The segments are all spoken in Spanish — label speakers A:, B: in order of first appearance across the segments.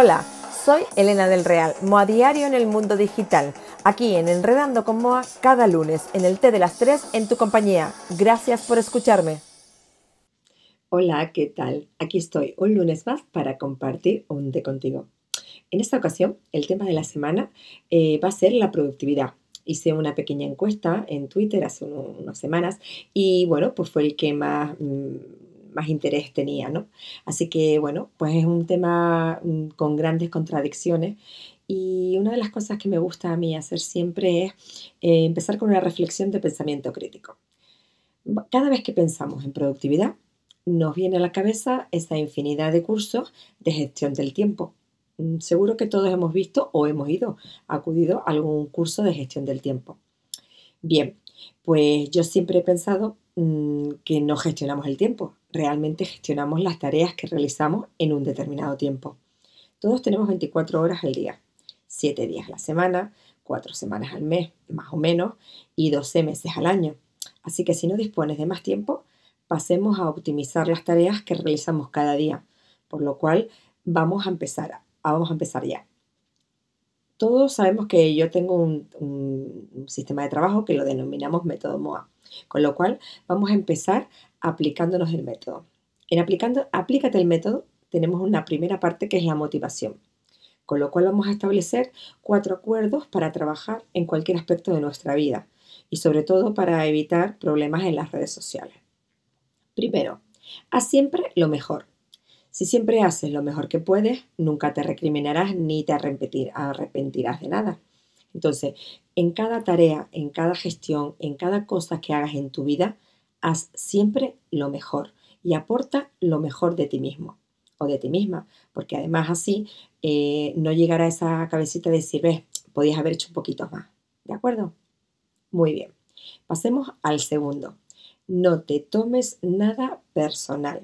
A: Hola, soy Elena del Real, Moa Diario en el mundo digital, aquí en Enredando con Moa cada lunes en el T de las 3 en tu compañía. Gracias por escucharme.
B: Hola, ¿qué tal? Aquí estoy un lunes más para compartir un té contigo. En esta ocasión, el tema de la semana eh, va a ser la productividad. Hice una pequeña encuesta en Twitter hace unas semanas y bueno, pues fue el que más... Mm, más interés tenía, ¿no? Así que, bueno, pues es un tema mm, con grandes contradicciones y una de las cosas que me gusta a mí hacer siempre es eh, empezar con una reflexión de pensamiento crítico. Cada vez que pensamos en productividad, nos viene a la cabeza esa infinidad de cursos de gestión del tiempo. Mm, seguro que todos hemos visto o hemos ido, acudido a algún curso de gestión del tiempo. Bien, pues yo siempre he pensado mm, que no gestionamos el tiempo, realmente gestionamos las tareas que realizamos en un determinado tiempo. Todos tenemos 24 horas al día, 7 días a la semana, 4 semanas al mes, más o menos, y 12 meses al año. Así que si no dispones de más tiempo, pasemos a optimizar las tareas que realizamos cada día, por lo cual vamos a empezar, vamos a empezar ya. Todos sabemos que yo tengo un, un sistema de trabajo que lo denominamos método MOA, con lo cual vamos a empezar aplicándonos el método. En aplicando, aplícate el método, tenemos una primera parte que es la motivación, con lo cual vamos a establecer cuatro acuerdos para trabajar en cualquier aspecto de nuestra vida y sobre todo para evitar problemas en las redes sociales. Primero, haz siempre lo mejor. Si siempre haces lo mejor que puedes, nunca te recriminarás ni te arrepentirás de nada. Entonces, en cada tarea, en cada gestión, en cada cosa que hagas en tu vida, haz siempre lo mejor y aporta lo mejor de ti mismo o de ti misma, porque además así eh, no llegará esa cabecita de decir, ves, podías haber hecho un poquito más. ¿De acuerdo? Muy bien. Pasemos al segundo. No te tomes nada personal.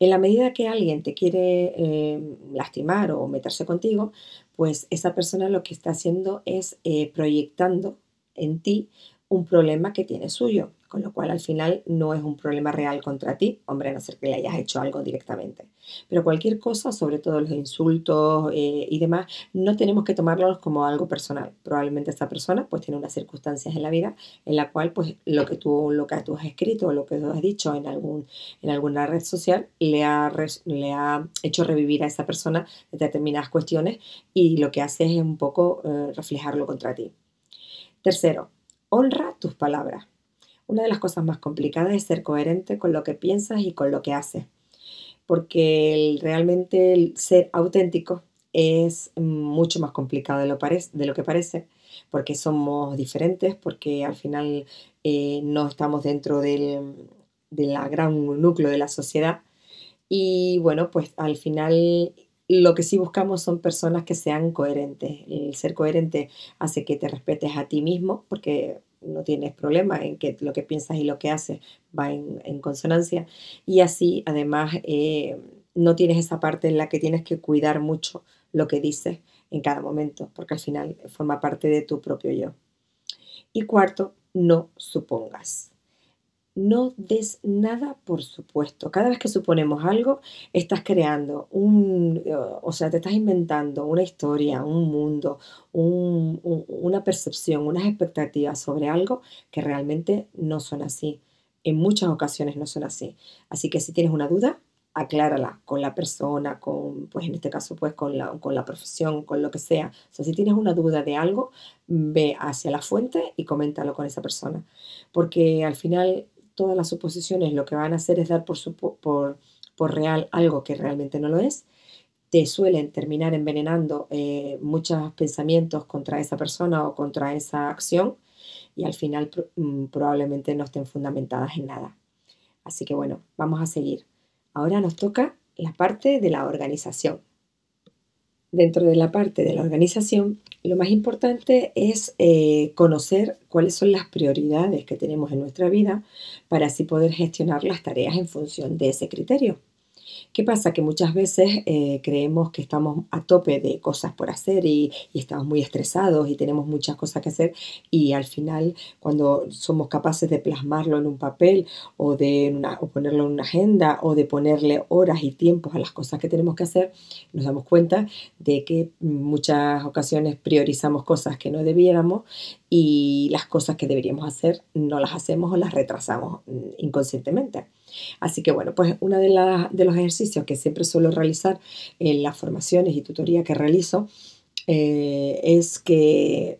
B: En la medida que alguien te quiere eh, lastimar o meterse contigo, pues esa persona lo que está haciendo es eh, proyectando en ti un problema que tiene suyo con lo cual al final no es un problema real contra ti, hombre, a no ser que le hayas hecho algo directamente. Pero cualquier cosa, sobre todo los insultos eh, y demás, no tenemos que tomarlos como algo personal. Probablemente esta persona pues tiene unas circunstancias en la vida en la cual pues lo que tú, lo que tú has escrito o lo que tú has dicho en, algún, en alguna red social le ha, le ha hecho revivir a esa persona determinadas cuestiones y lo que hace es un poco eh, reflejarlo contra ti. Tercero, honra tus palabras. Una de las cosas más complicadas es ser coherente con lo que piensas y con lo que haces, porque realmente ser auténtico es mucho más complicado de lo, de lo que parece, porque somos diferentes, porque al final eh, no estamos dentro del, gran núcleo de la sociedad. Y bueno, pues al final lo que sí buscamos son personas que sean coherentes. El ser coherente hace que te respetes a ti mismo, porque no tienes problema en que lo que piensas y lo que haces va en, consonancia. Y así, además, eh, no tienes esa parte en la que tienes que cuidar mucho lo que dices en cada momento, porque al final forma parte de tu propio yo. Y cuarto, no supongas. No des nada por supuesto. Cada vez que suponemos algo, estás creando un, o sea, te estás inventando una historia, un mundo, una percepción, unas expectativas sobre algo que realmente no son así. En muchas ocasiones no son así. Así que si tienes una duda, aclárala con la persona, con, pues en este caso, pues con la, con la profesión, con lo que sea. O sea, si tienes una duda de algo, ve hacia la fuente y coméntalo con esa persona. Porque al final todas las suposiciones lo que van a hacer es dar por, real algo que realmente no lo es, te suelen terminar envenenando eh, muchos pensamientos contra esa persona o contra esa acción y al final mm, probablemente no estén fundamentadas en nada. Así que bueno, vamos a seguir. Ahora nos toca la parte de la organización. Dentro de la parte de la organización lo más importante es eh, conocer cuáles son las prioridades que tenemos en nuestra vida para así poder gestionar las tareas en función de ese criterio. ¿Qué pasa? Que muchas veces eh, creemos que estamos a tope de cosas por hacer y, estamos muy estresados y tenemos muchas cosas que hacer y al final cuando somos capaces de plasmarlo en un papel o de ponerlo en una agenda o de ponerle horas y tiempos a las cosas que tenemos que hacer, nos damos cuenta de que muchas ocasiones priorizamos cosas que no debiéramos y las cosas que deberíamos hacer no las hacemos o las retrasamos mm, inconscientemente. Así que bueno, pues uno de, de los ejercicios que siempre suelo realizar en las formaciones y tutoría que realizo eh, es que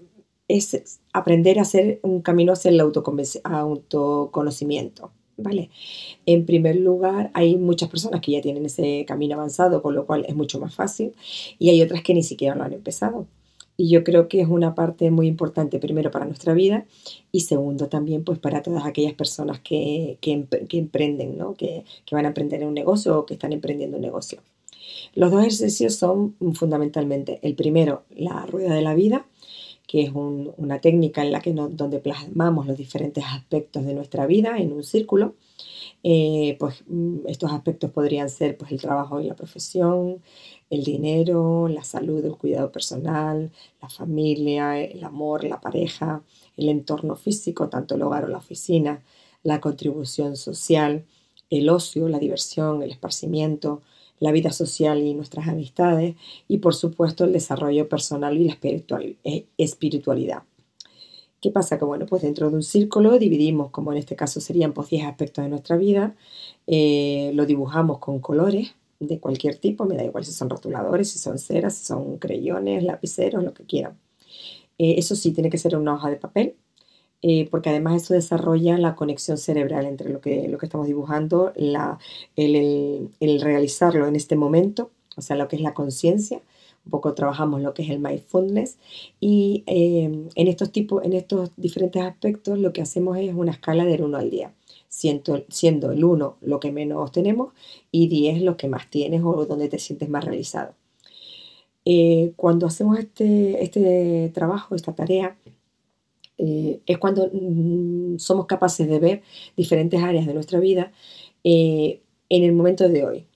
B: es aprender a hacer un camino hacia el autoconocimiento. ¿Vale? En primer lugar, hay muchas personas que ya tienen ese camino avanzado, con lo cual es mucho más fácil, y hay otras que ni siquiera lo han empezado. Y yo creo que es una parte muy importante, primero, para nuestra vida y segundo, también pues para todas aquellas personas que, que, emprenden, ¿no? que, que, van a emprender un negocio o que están emprendiendo un negocio. Los dos ejercicios son fundamentalmente, el primero, la rueda de la vida, que es una técnica en la que donde plasmamos los diferentes aspectos de nuestra vida en un círculo. Eh, pues mm, estos aspectos podrían ser pues, el trabajo y la profesión, el dinero, la salud, el cuidado personal, la familia, el amor, la pareja, el entorno físico, tanto el hogar o la oficina, la contribución social, el ocio, la diversión, el esparcimiento, la vida social y nuestras amistades y por supuesto el desarrollo personal y la eh, espiritualidad. ¿Qué pasa? Que bueno, pues dentro de un círculo dividimos, como en este caso serían pues 10 aspectos de nuestra vida, eh, lo dibujamos con colores de cualquier tipo, me da igual si son rotuladores, si son ceras, si son creyones, lapiceros, lo que quieran. Eh, eso sí, tiene que ser una hoja de papel, eh, porque además eso desarrolla la conexión cerebral entre lo que, lo que estamos dibujando, la, el, el, realizarlo en este momento, o sea, lo que es la conciencia, un poco trabajamos lo que es el mindfulness y eh, en estos tipos, en estos diferentes aspectos lo que hacemos es una escala del 1 al 10 siendo, el 1 lo que menos tenemos y 10 lo que más tienes o donde te sientes más realizado. Eh, cuando hacemos este, este, trabajo, esta tarea, eh, es cuando mm, somos capaces de ver diferentes áreas de nuestra vida eh, en el momento de hoy.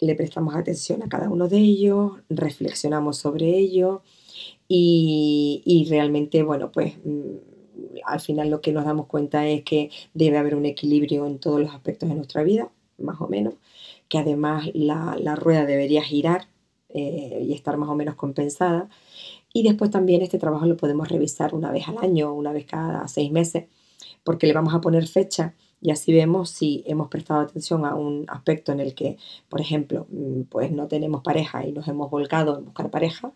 B: Le prestamos atención a cada uno de ellos, reflexionamos sobre ello y, y realmente, bueno, pues mm, al final lo que nos damos cuenta es que debe haber un equilibrio en todos los aspectos de nuestra vida, más o menos, que además la, rueda debería girar eh, y estar más o menos compensada. Y después también este trabajo lo podemos revisar una vez al año, una vez cada seis meses, porque le vamos a poner fecha y así vemos si hemos prestado atención a un aspecto en el que, por ejemplo, mm, pues no tenemos pareja y nos hemos volcado en buscar pareja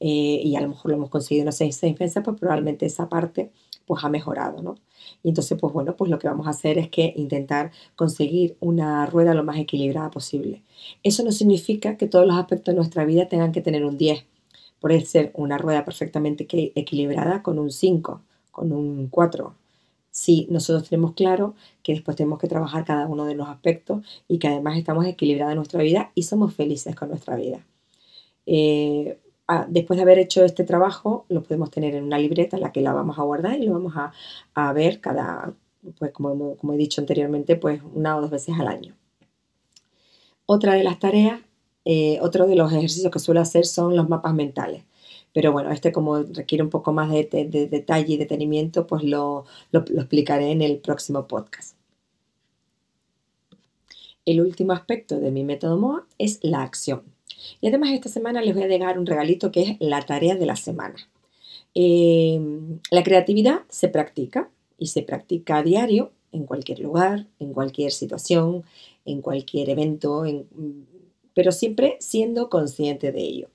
B: eh, y a lo mejor lo hemos conseguido en unos seis, seis meses, pues probablemente esa parte pues ha mejorado, ¿no? Y entonces, pues bueno, pues lo que vamos a hacer es que intentar conseguir una rueda lo más equilibrada posible. Eso no significa que todos los aspectos de nuestra vida tengan que tener un 10. Puede ser una rueda perfectamente equilibrada con un 5, con un 4. Si nosotros tenemos claro que después tenemos que trabajar cada uno de los aspectos y que además estamos equilibrados en nuestra vida y somos felices con nuestra vida. Eh, después de haber hecho este trabajo, lo podemos tener en una libreta en la que la vamos a guardar y lo vamos a, ver cada, pues como, como, he dicho anteriormente, pues una o dos veces al año. Otra de las tareas, eh, otro de los ejercicios que suelo hacer son los mapas mentales. Pero bueno, este como requiere un poco más de, detalle y detenimiento, pues lo, lo explicaré en el próximo podcast. El último aspecto de mi método MOA es la acción. Y además esta semana les voy a dejar un regalito que es la tarea de la semana. Em, la creatividad se practica y se practica a diario en cualquier lugar, en cualquier situación, en cualquier evento, pero siempre siendo consciente de ello.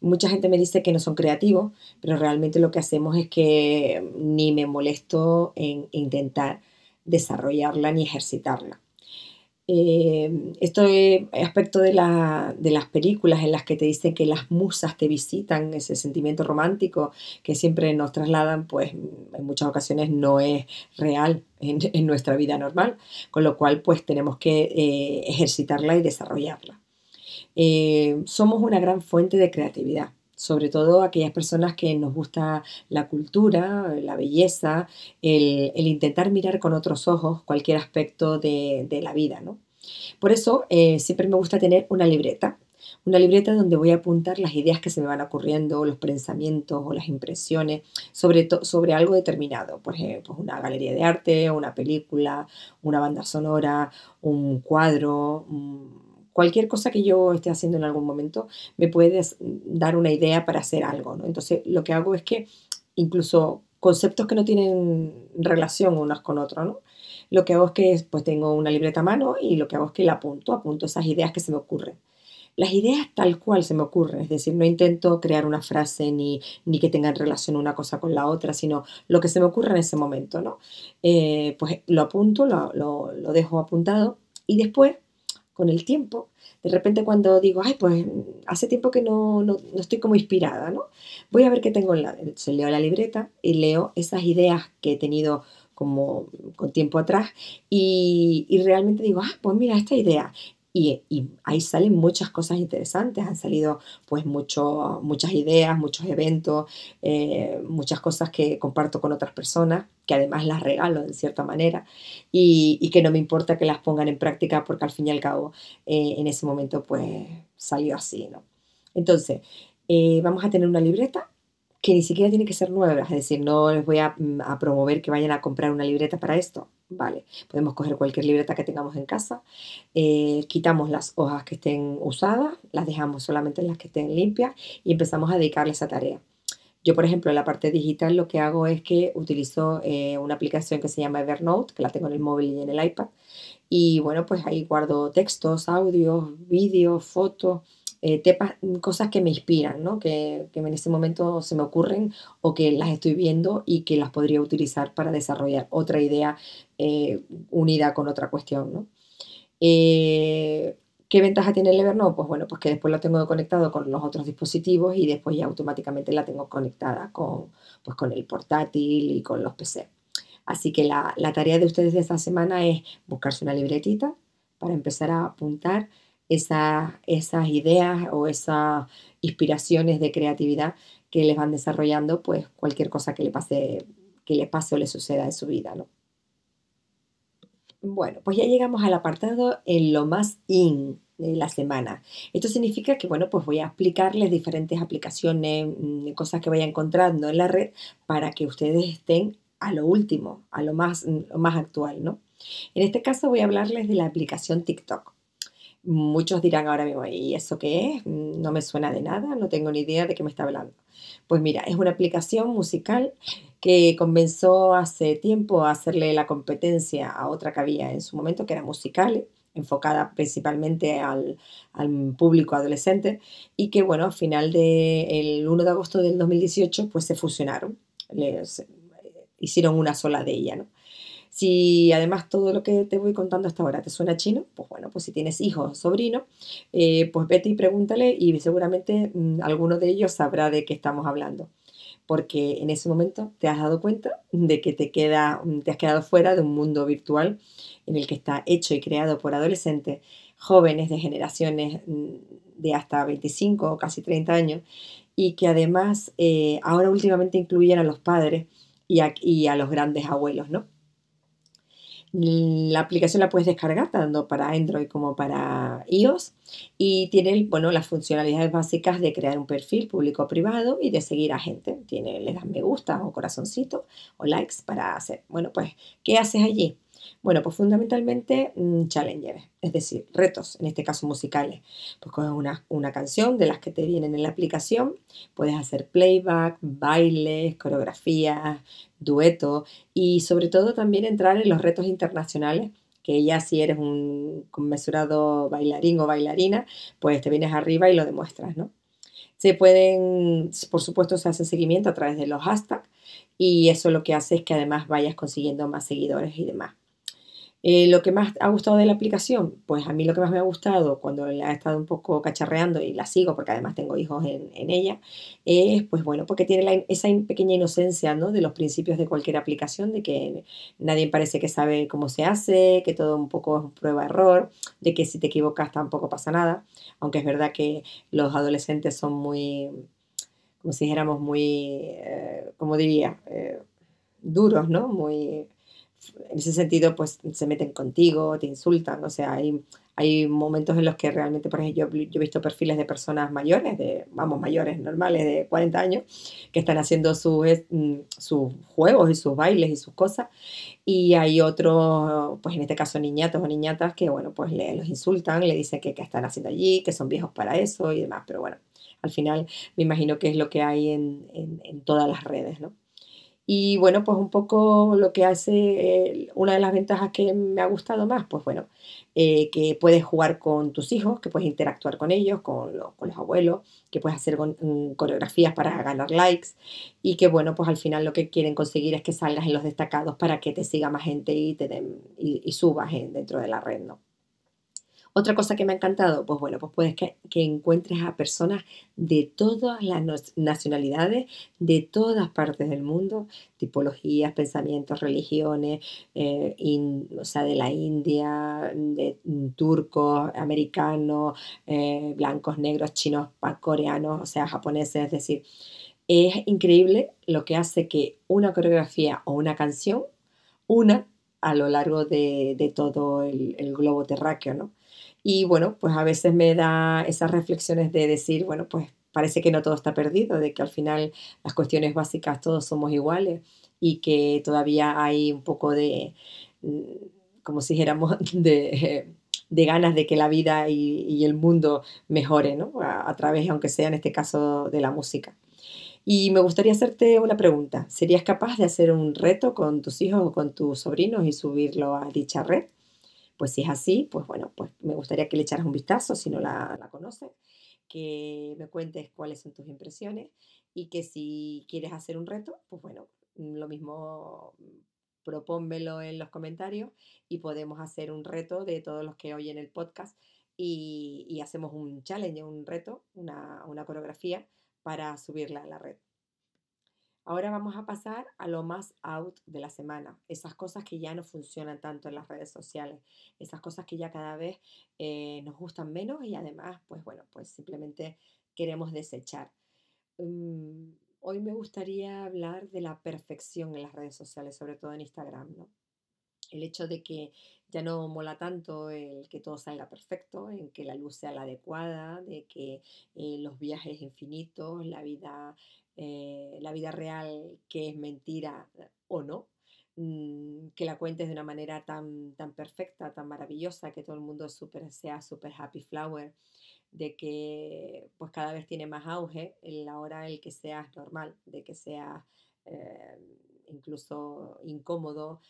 B: Mucha gente me dice que no son creativos, pero realmente lo que hacemos es que ni me molesto en intentar desarrollarla ni ejercitarla. Eh, este aspecto de, las películas en las que te dicen que las musas te visitan, ese sentimiento romántico que siempre nos trasladan, pues en muchas ocasiones no es real en, nuestra vida normal, con lo cual pues tenemos que eh, ejercitarla y desarrollarla. Eh, somos una gran fuente de creatividad sobre todo aquellas personas que nos gusta la cultura, la belleza, el, intentar mirar con otros ojos cualquier aspecto de, la vida, ¿no? Por eso eh, siempre me gusta tener una libreta. Una libreta donde voy a apuntar las ideas que se me van ocurriendo, los pensamientos o las impresiones sobre, sobre algo determinado. Por ejemplo, una galería de arte, una película, una banda sonora, un cuadro, cualquier cosa que yo esté haciendo en algún momento me puede dar una idea para hacer algo. ¿no? Entonces, lo que hago es que incluso conceptos que no tienen relación unos con otros, ¿no? Lo que hago es que pues tengo una libreta a mano y lo que hago es que la apunto, apunto esas ideas que se me ocurren. Las ideas tal cual se me ocurren, es decir, no intento crear una frase ni, ni que tengan relación una cosa con la otra, sino lo que se me ocurre en ese momento, ¿no? Eh, pues lo apunto, lo, lo, lo dejo apuntado y después, con el tiempo, de repente cuando digo, ay, pues hace tiempo que no, no, no, estoy como inspirada, ¿no? Voy a ver qué tengo en la... Se leo la libreta y leo esas ideas que he tenido como con tiempo atrás y, y realmente digo, ah, pues mira, esta idea. Y, ahí salen muchas cosas interesantes, han salido pues mucho, muchas ideas, muchos eventos, eh, muchas cosas que comparto con otras personas, que además las regalo de cierta manera y, y, que no me importa que las pongan en práctica porque al fin y al cabo eh, en ese momento pues salió así, ¿no? Entonces, eh, vamos a tener una libreta que ni siquiera tiene que ser nueva, es decir, no les voy a, mm, a, promover que vayan a comprar una libreta para esto, ¿vale? Podemos coger cualquier libreta que tengamos en casa, eh, quitamos las hojas que estén usadas, las dejamos solamente en las que estén limpias y empezamos a dedicarle esa tarea. Yo, por ejemplo, en la parte digital lo que hago es que utilizo eh, una aplicación que se llama Evernote, que la tengo en el móvil y en el iPad, y bueno, pues ahí guardo textos, audios, vídeos, fotos, eh, cosas que me inspiran, ¿no? que, que, en ese momento se me ocurren o que las estoy viendo y que las podría utilizar para desarrollar otra idea eh, unida con otra cuestión. ¿no? Eh, ¿Qué ventaja tiene el Evernote? Pues bueno, pues que después lo tengo conectado con los otros dispositivos y después ya automáticamente la tengo conectada con, pues con el portátil y con los PC. Así que la, la tarea de ustedes de esta semana es buscarse una libretita para empezar a apuntar esa, esas ideas o esas inspiraciones de creatividad que les van desarrollando, pues cualquier cosa que le pase, que le pase o le suceda en su vida, ¿no? Bueno, pues ya llegamos al apartado en lo más in de la semana. Esto significa que, bueno, pues voy a explicarles diferentes aplicaciones, mm, cosas que vaya encontrando en la red para que ustedes estén a lo último, a lo más, lo más actual, ¿no? En este caso voy a hablarles de la aplicación TikTok. Muchos dirán ahora mismo, ¿y eso qué es? No me suena de nada, no tengo ni idea de qué me está hablando. Pues mira, es una aplicación musical que comenzó hace tiempo a hacerle la competencia a otra que había en su momento, que era Musicale, enfocada principalmente al, al público adolescente, y que, bueno, al final del 1 de agosto del 2018, pues se fusionaron, les, hicieron una sola de ella, ¿no? Si además todo lo que te voy contando hasta ahora te suena chino, pues bueno, pues si tienes hijos o sobrinos, eh, pues vete y pregúntale y seguramente mmm, alguno de ellos sabrá de qué estamos hablando. Porque en ese momento te has dado cuenta de que te, queda, mm, te has quedado fuera de un mundo virtual en el que está hecho y creado por adolescentes jóvenes de generaciones mm, de hasta 25 o casi 30 años y que además eh, ahora últimamente incluyen a los padres y a, y a los grandes abuelos, ¿no? La aplicación la puedes descargar tanto para Android como para iOS y tiene bueno, las funcionalidades básicas de crear un perfil público o privado y de seguir a gente. Tiene, le das me gusta o corazoncito o likes para hacer. Bueno, pues, ¿qué haces allí? Bueno, pues fundamentalmente mm, challengers, es decir, retos, en este caso musicales. Pues coges una, una canción de las que te vienen en la aplicación, puedes hacer playback, bailes, coreografías, duetos y sobre todo también entrar en los retos internacionales que ya si eres un conmesurado bailarín o bailarina, pues te vienes arriba y lo demuestras, ¿no? Se pueden, por supuesto, se hace seguimiento a través de los hashtags y eso lo que hace es que además vayas consiguiendo más seguidores y demás. Eh, lo que más ha gustado de la aplicación, pues a mí lo que más me ha gustado cuando la he estado un poco cacharreando y la sigo porque además tengo hijos en, en ella, es pues bueno, porque tiene esa pequeña inocencia ¿no? de los principios de cualquier aplicación, de que nadie parece que sabe cómo se hace, que todo un poco es prueba-error, de que si te equivocas tampoco pasa nada, aunque es verdad que los adolescentes son muy, como si dijéramos, muy, eh, como diría, eh, duros, ¿no? Muy en ese sentido, pues se meten contigo, te insultan, o sea, hay, hay momentos en los que realmente, por ejemplo, yo, he visto perfiles de personas mayores, de, vamos, mayores, normales, de 40 años, que están haciendo sus, mm, sus juegos y sus bailes y sus cosas, y hay otros, pues en este caso niñatos o niñatas, que bueno, pues le, los insultan, le dicen que, que están haciendo allí, que son viejos para eso y demás, pero bueno, al final me imagino que es lo que hay en, en, en todas las redes, ¿no? Y bueno, pues un poco lo que hace, una de las ventajas que me ha gustado más, pues bueno, eh, que puedes jugar con tus hijos, que puedes interactuar con ellos, con, con los abuelos, que puedes hacer mm, coreografías para ganar likes y que bueno, pues al final lo que quieren conseguir es que salgas en los destacados para que te siga más gente y, te den, y, subas dentro de la red, ¿no? Otra cosa que me ha encantado, pues bueno, pues puedes que, encuentres a personas de todas las nacionalidades, de todas partes del mundo, tipologías, pensamientos, religiones, eh, o sea, de la India, de mm, turcos, americanos, eh, blancos, negros, chinos, coreanos, o sea, japoneses, es decir, es increíble lo que hace que una coreografía o una canción una a lo largo de, todo el, el globo terráqueo, ¿no? Y bueno, pues a veces me da esas reflexiones de decir, bueno, pues parece que no todo está perdido, de que al final las cuestiones básicas todos somos iguales y que todavía hay un poco de, mm, como si dijéramos, de, de ganas de que la vida y, el mundo mejore, ¿no? A, a, través, aunque sea en este caso, de la música. Y me gustaría hacerte una pregunta. ¿Serías capaz de hacer un reto con tus hijos o con tus sobrinos y subirlo a dicha red? Pues si es así, pues bueno, pues me gustaría que le echaras un vistazo si no la, conoces, que me cuentes cuáles son tus impresiones y que si quieres hacer un reto, pues bueno, lo mismo propónmelo en los comentarios y podemos hacer un reto de todos los que oyen el podcast y, y hacemos un challenge, un reto, una, una coreografía para subirla a la red. Ahora vamos a pasar a lo más out de la semana, esas cosas que ya no funcionan tanto en las redes sociales, esas cosas que ya cada vez eh, nos gustan menos y además, pues bueno, pues simplemente queremos desechar. Mm, hoy me gustaría hablar de la perfección en las redes sociales, sobre todo en Instagram, ¿no? El hecho de que ya no mola tanto el que todo salga perfecto, en que la luz sea la adecuada, de que eh, los viajes infinitos, la vida eh, la vida real que es mentira eh, o no, mm, que la cuentes de una manera tan, tan perfecta, tan maravillosa, que todo el mundo sea súper happy flower, de que pues cada vez tiene más auge en la hora en que seas normal, de que seas eh, incluso incómodo,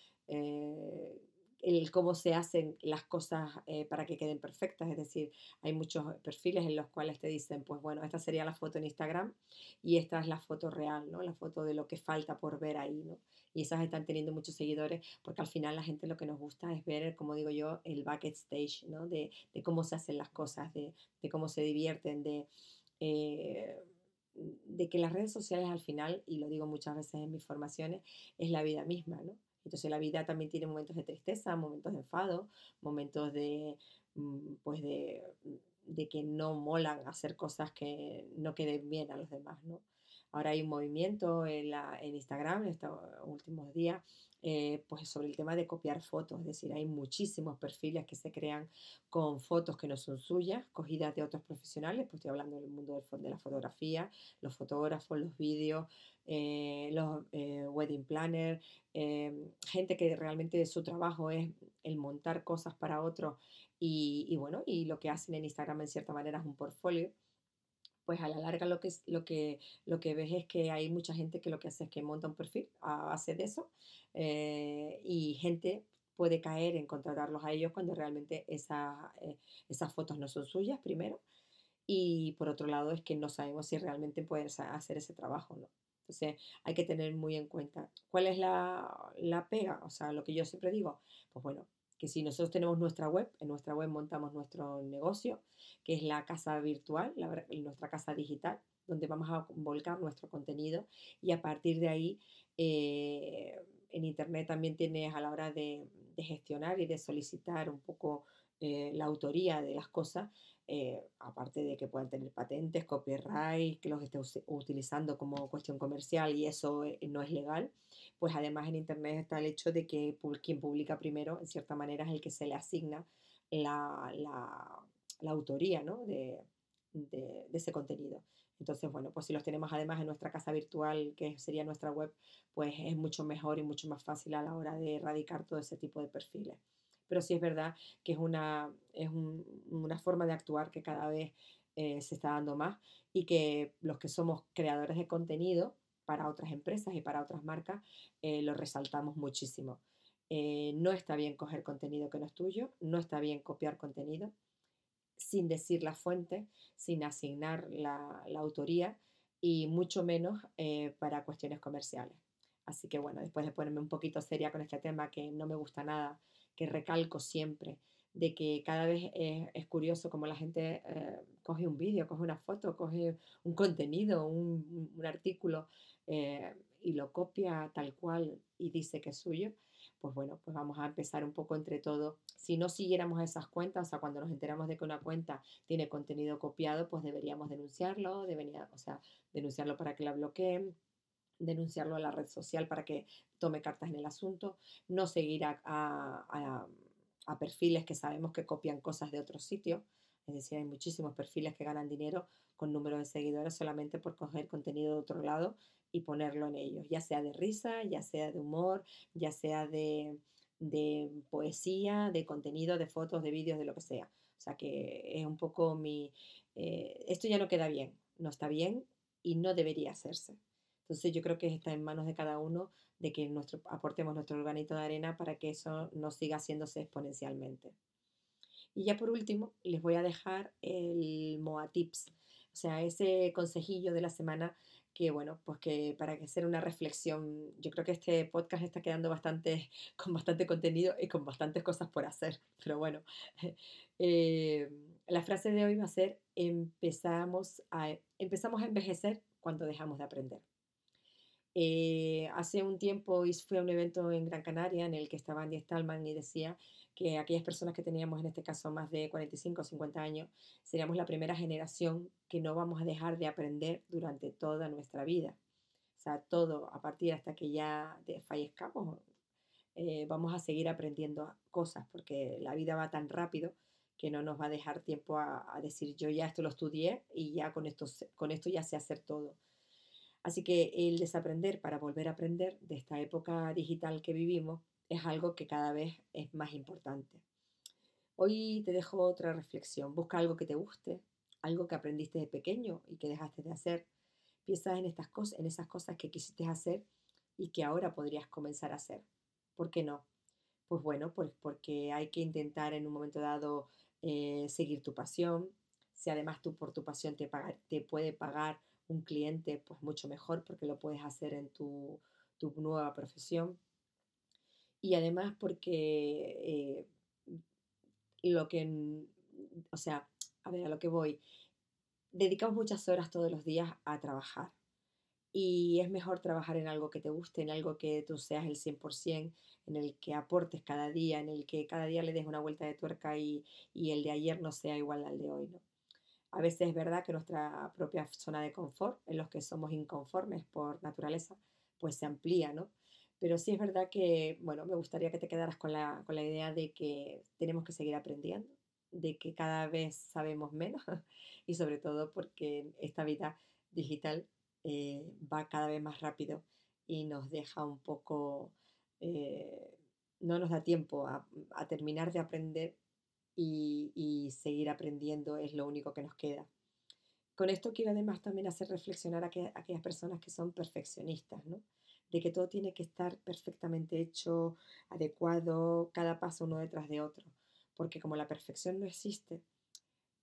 B: el cómo se hacen las cosas eh, para que queden perfectas. Es decir, hay muchos perfiles en los cuales te dicen, pues bueno, esta sería la foto en Instagram y esta es la foto real, ¿no? La foto de lo que falta por ver ahí, ¿no? Y esas están teniendo muchos seguidores porque al final la gente lo que nos gusta es ver, como digo yo, el backstage, ¿no? De, cómo se hacen las cosas, de, de cómo se divierten, de... Eh, de que las redes sociales al final, y lo digo muchas veces en mis formaciones, es la vida misma, ¿no? Entonces la vida también tiene momentos de tristeza, momentos de enfado, momentos de, mm, pues de, de que no molan hacer cosas que no queden bien a los demás, ¿no? Ahora hay un movimiento en, la, en Instagram en estos últimos días eh, pues sobre el tema de copiar fotos, es decir, hay muchísimos perfiles que se crean con fotos que no son suyas, cogidas de otros profesionales, pues estoy hablando del mundo de la fotografía, los fotógrafos, los vídeos, eh, los eh, wedding planners, gente que realmente su trabajo es el montar cosas para otros y bueno, y lo que hacen en Instagram en cierta manera es un portfolio pues a la larga lo que, lo, que, lo que ves es que hay mucha gente que lo que hace es que monta un perfil a base de eso eh, y gente puede caer en contratarlos a ellos cuando realmente esa, eh, esas fotos no son suyas, primero, y por otro lado es que no sabemos si realmente pueden hacer ese trabajo, ¿no? Entonces hay que tener muy en cuenta cuál es la, la pega, o sea, lo que yo siempre digo, pues bueno, que si nosotros tenemos nuestra web, en nuestra web montamos nuestro negocio, que es la casa virtual, nuestra casa digital, donde vamos a volcar nuestro contenido y a partir de ahí eh, en Internet también tienes a la hora de, gestionar y de solicitar un poco eh, la autoría de las cosas, eh, aparte de que puedan tener patentes, copyright, que los esté utilizando como cuestión comercial y eso no es legal, pues además en Internet está el hecho de que quien publica primero, en cierta manera, es el que se le asigna la, autoría ¿no? de, de, ese contenido. Entonces, bueno, pues si los tenemos además en nuestra casa virtual, que sería nuestra web, pues es mucho mejor y mucho más fácil a la hora de erradicar todo ese tipo de perfiles. Pero sí es verdad que es una, es una forma de actuar que cada vez eh, se está dando más y que los que somos creadores de contenido para otras empresas y para otras marcas eh, lo resaltamos muchísimo. Eh, no está bien coger contenido que no es tuyo, no está bien copiar contenido sin decir la fuente, sin asignar la, autoría y mucho menos para cuestiones comerciales. Así que bueno, después de ponerme un poquito seria con este tema que no me gusta nada, que recalco siempre, de que cada vez es, curioso como la gente eh, coge un vídeo, coge una foto, coge un contenido, un, artículo eh, y lo copia tal cual y dice que es suyo, pues bueno, pues vamos a empezar un poco entre todos. Si no siguiéramos esas cuentas, o sea, cuando nos enteramos de que una cuenta tiene contenido copiado, pues deberíamos denunciarlo, debería, o sea, denunciarlo para que la bloqueen, denunciarlo a la red social para que tome cartas en el asunto, no seguir a a perfiles que sabemos que copian cosas de otros sitios. Es decir, hay muchísimos perfiles que ganan dinero con número de seguidores solamente por coger contenido de otro lado y ponerlo en ellos, ya sea de risa, ya sea de humor, ya sea de, poesía, de contenido, de fotos, de vídeos, de lo que sea. O sea que es un poco mi... Eh, esto ya no queda bien, no está bien y no debería hacerse. Entonces yo creo que está en manos de cada uno de que nuestro, aportemos nuestro organito de arena para que eso no siga haciéndose exponencialmente. Y ya por último, les voy a dejar el MOA Tips, o sea, ese consejillo de la semana que, bueno, pues que para que hacer una reflexión, yo creo que este podcast está quedando bastante, con bastante contenido y con bastantes cosas por hacer, pero bueno, eh, la frase de hoy va a ser, empezamos a, empezamos a envejecer cuando dejamos de aprender. Eh, hace un tiempo fui a un evento en Gran Canaria en el que estaba Andy Stallman y decía que aquellas personas que teníamos en este caso más de 45 o 50 años seríamos la primera generación que no vamos a dejar de aprender durante toda nuestra vida. O sea, todo a partir hasta que ya fallezcamos, eh, vamos a seguir aprendiendo cosas porque la vida va tan rápido que no nos va a dejar tiempo a, decir yo ya esto lo estudié y ya con esto, con esto ya sé hacer todo Así que el desaprender para volver a aprender de esta época digital que vivimos es algo que cada vez es más importante. Hoy te dejo otra reflexión. Busca algo que te guste, algo que aprendiste de pequeño y que dejaste de hacer. Piensa en, estas cosas, en esas cosas que quisiste hacer y que ahora podrías comenzar a hacer. ¿Por qué no? Pues bueno, pues porque hay que intentar en un momento dado eh, seguir tu pasión. Si además tú por tu pasión te, te puede pagar un cliente, pues mucho mejor porque lo puedes hacer en tu, nueva profesión. Y además porque eh, lo que, o sea, a ver, a lo que voy, dedicamos muchas horas todos los días a trabajar. Y es mejor trabajar en algo que te guste, en algo que tú seas el 100%, en el que aportes cada día, en el que cada día le des una vuelta de tuerca y, y el de ayer no sea igual al de hoy. ¿no? A veces es verdad que nuestra propia zona de confort, en los que somos inconformes por naturaleza, pues se amplía, ¿no? Pero sí es verdad que, bueno, me gustaría que te quedaras con la, con la idea de que tenemos que seguir aprendiendo, de que cada vez sabemos menos y sobre todo porque esta vida digital eh, va cada vez más rápido y nos deja un poco, eh, no nos da tiempo a, a terminar de aprender y, seguir aprendiendo es lo único que nos queda. Con esto quiero además también hacer reflexionar a, aquellas personas que son perfeccionistas, ¿no? De que todo tiene que estar perfectamente hecho, adecuado, cada paso uno detrás de otro. Porque como la perfección no existe,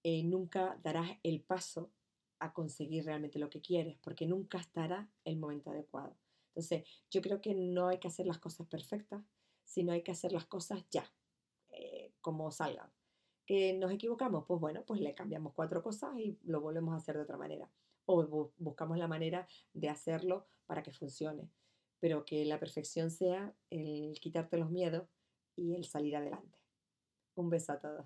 B: eh, nunca darás el paso a conseguir realmente lo que quieres, porque nunca estará el momento adecuado. Entonces, yo creo que no hay que hacer las cosas perfectas, sino hay que hacer las cosas ya, eh, como salgan que nos equivocamos, pues bueno, pues le cambiamos cuatro cosas y lo volvemos a hacer de otra manera. O buscamos la manera de hacerlo para que funcione. Pero que la perfección sea el quitarte los miedos y el salir adelante. Un beso a todos.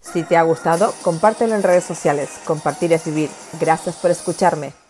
A: Si te ha gustado, compártelo en redes sociales. Compartir es vivir. Gracias por escucharme.